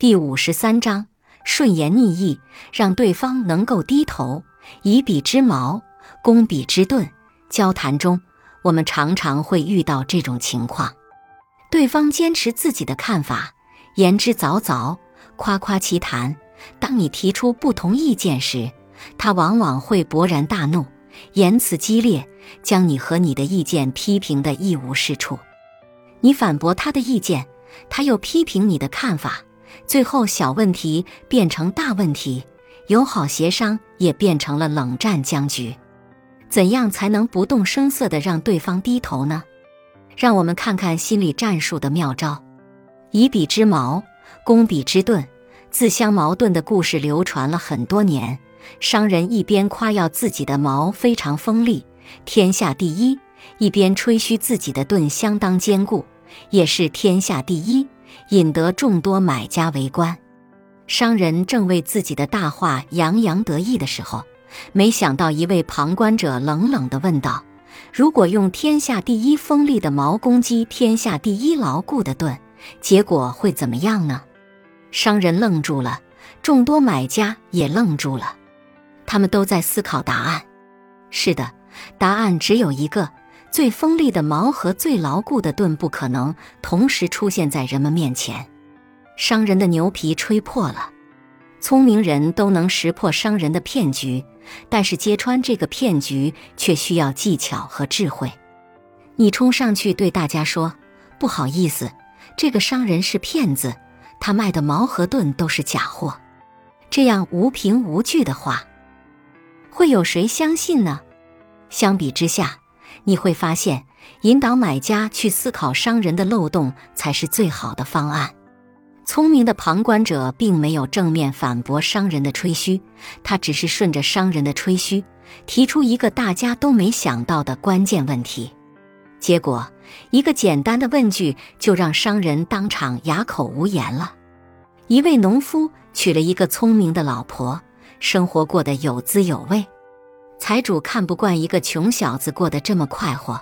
第五十三章顺言逆意，让对方能够低头。以彼之矛攻彼之盾。交谈中，我们常常会遇到这种情况：对方坚持自己的看法，言之凿凿，夸夸其谈。当你提出不同意见时，他往往会勃然大怒，言辞激烈，将你和你的意见批评得一无是处。你反驳他的意见，他又批评你的看法，最后小问题变成大问题。友好协商也变成了冷战僵局，怎样才能不动声色地让对方低头呢？让我们看看心理战术的妙招：以彼之矛攻彼之盾。自相矛盾的故事流传了很多年。商人一边夸耀自己的矛非常锋利，天下第一，一边吹嘘自己的盾相当坚固，也是天下第一，引得众多买家围观。商人正为自己的大话洋洋得意的时候，没想到一位旁观者冷冷地问道：“如果用天下第一锋利的矛攻击天下第一牢固的盾，结果会怎么样呢？”商人愣住了，众多买家也愣住了，他们都在思考答案。是的，答案只有一个：最锋利的矛和最牢固的盾不可能同时出现在人们面前。商人的牛皮吹破了，聪明人都能识破商人的骗局，但是揭穿这个骗局却需要技巧和智慧。你冲上去对大家说：“不好意思，这个商人是骗子，他卖的矛和盾都是假货。”这样无凭无据的话，会有谁相信呢？相比之下，你会发现引导买家去思考商人的漏洞才是最好的方案。聪明的旁观者并没有正面反驳商人的吹嘘，他只是顺着商人的吹嘘，提出一个大家都没想到的关键问题。结果，一个简单的问句就让商人当场哑口无言了。一位农夫娶了一个聪明的老婆，生活过得有滋有味。财主看不惯一个穷小子过得这么快活，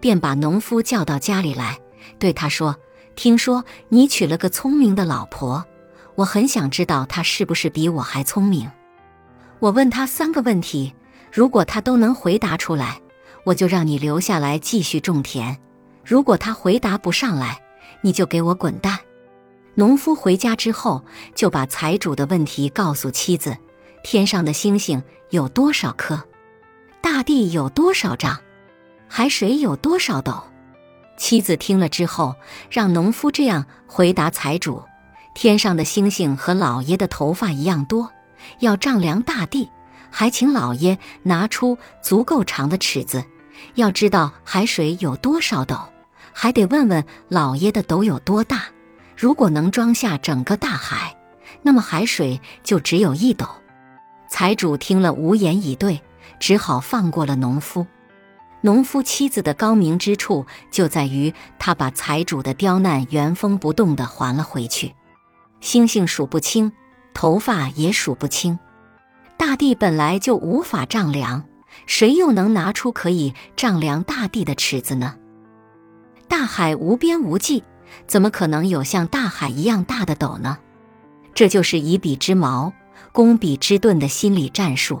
便把农夫叫到家里来，对他说。听说你娶了个聪明的老婆，我很想知道她是不是比我还聪明。我问他三个问题，如果他都能回答出来，我就让你留下来继续种田；如果他回答不上来，你就给我滚蛋。农夫回家之后，就把财主的问题告诉妻子：天上的星星有多少颗？大地有多少丈？海水有多少斗？妻子听了之后，让农夫这样回答财主：“天上的星星和老爷的头发一样多，要丈量大地，还请老爷拿出足够长的尺子。要知道海水有多少斗，还得问问老爷的斗有多大。如果能装下整个大海，那么海水就只有一斗。”财主听了无言以对，只好放过了农夫。农夫妻子的高明之处就在于，他把财主的刁难原封不动地还了回去。星星数不清，头发也数不清，大地本来就无法丈量，谁又能拿出可以丈量大地的尺子呢？大海无边无际，怎么可能有像大海一样大的斗呢？这就是以彼之矛攻彼之盾的心理战术。